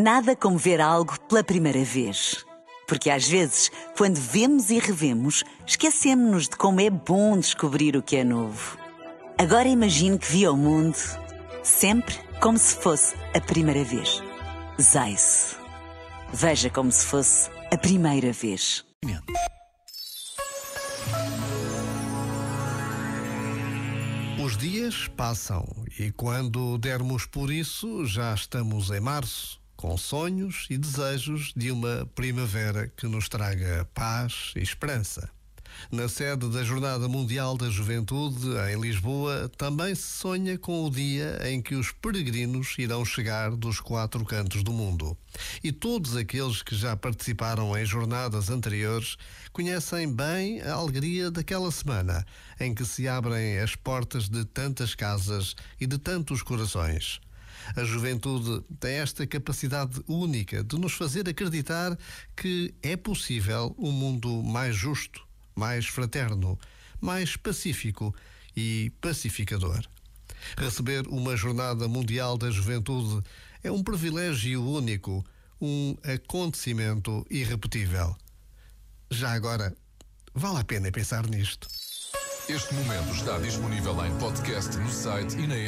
Nada como ver algo pela primeira vez. Porque às vezes, quando vemos e revemos, esquecemos-nos de como é bom descobrir o que é novo. Agora imagine que viu o mundo sempre como se fosse a primeira vez. Zais. Veja como se fosse a primeira vez. Os dias passam e quando dermos por isso já estamos em março com sonhos e desejos de uma primavera que nos traga paz e esperança. Na sede da Jornada Mundial da Juventude, em Lisboa, também se sonha com o dia em que os peregrinos irão chegar dos quatro cantos do mundo. E todos aqueles que já participaram em jornadas anteriores conhecem bem a alegria daquela semana em que se abrem as portas de tantas casas e de tantos corações. A juventude tem esta capacidade única de nos fazer acreditar que é possível um mundo mais justo, mais fraterno, mais pacífico e pacificador. Receber uma Jornada Mundial da Juventude é um privilégio único, um acontecimento irrepetível. Já agora, vale a pena pensar nisto. Este momento está disponível em podcast no site e na app.